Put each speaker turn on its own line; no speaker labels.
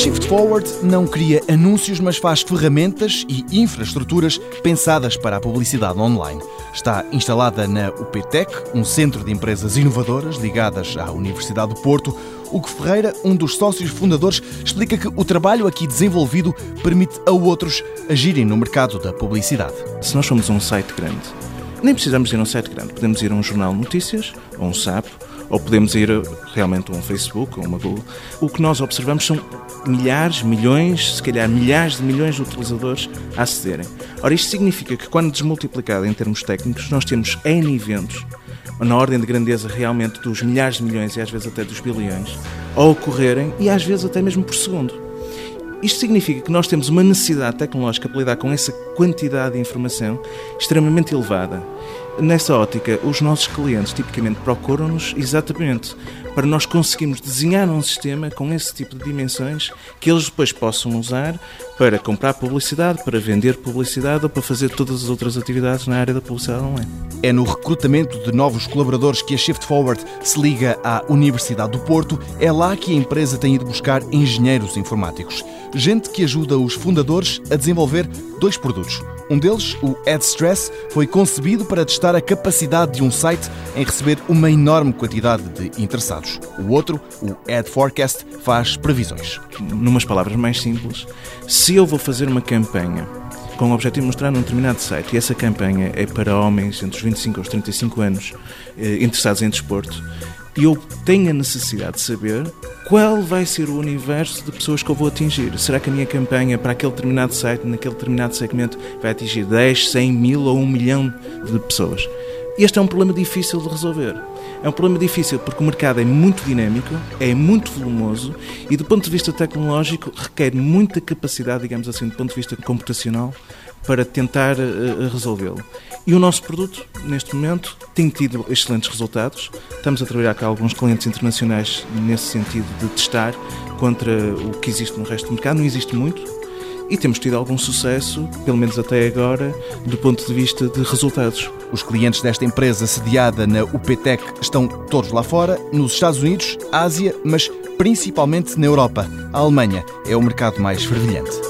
Shift Forward não cria anúncios, mas faz ferramentas e infraestruturas pensadas para a publicidade online. Está instalada na UPTEC, um centro de empresas inovadoras ligadas à Universidade do Porto. Hugo Ferreira, um dos sócios fundadores, explica que o trabalho aqui desenvolvido permite a outros agirem no mercado da publicidade.
Se nós somos um site grande, nem precisamos ir a um site grande, podemos ir a um jornal de notícias, ou um SAP, ou podemos ir realmente a um Facebook ou uma Google. O que nós observamos são milhares, milhões, se calhar milhares de milhões de utilizadores a acederem. Ora, isto significa que quando desmultiplicado em termos técnicos, nós temos N eventos, na ordem de grandeza realmente dos milhares de milhões e às vezes até dos bilhões, a ocorrerem e às vezes até mesmo por segundo. Isto significa que nós temos uma necessidade tecnológica para lidar com essa quantidade de informação extremamente elevada. Nessa ótica, os nossos clientes tipicamente procuram-nos exatamente para nós conseguirmos desenhar um sistema com esse tipo de dimensões que eles depois possam usar para comprar publicidade, para vender publicidade ou para fazer todas as outras atividades na área da publicidade online.
É no recrutamento de novos colaboradores que a Shift Forward se liga à Universidade do Porto. É lá que a empresa tem ido buscar engenheiros informáticos. Gente que ajuda os fundadores a desenvolver dois produtos. Um deles, o AdStress, foi concebido para testar a capacidade de um site em receber uma enorme quantidade de interessados. O outro, o AdForecast, faz previsões.
Numas palavras mais simples, se eu vou fazer uma campanha com o objetivo de mostrar num determinado site e essa campanha é para homens entre os 25 e os 35 anos eh, interessados em desporto, e eu tenho a necessidade de saber qual vai ser o universo de pessoas que eu vou atingir. Será que a minha campanha para aquele determinado site, naquele determinado segmento, vai atingir 10, 100 mil ou 1 milhão de pessoas? Este é um problema difícil de resolver. É um problema difícil porque o mercado é muito dinâmico, é muito volumoso e, do ponto de vista tecnológico, requer muita capacidade, digamos assim, do ponto de vista computacional, para tentar uh, resolvê-lo. E o nosso produto, neste momento, tem tido excelentes resultados. Estamos a trabalhar com alguns clientes internacionais nesse sentido de testar contra o que existe no resto do mercado. Não existe muito, e temos tido algum sucesso, pelo menos até agora, do ponto de vista de resultados.
Os clientes desta empresa sediada na UPTEC estão todos lá fora, nos Estados Unidos, Ásia, mas principalmente na Europa. A Alemanha é o mercado mais fervilhante.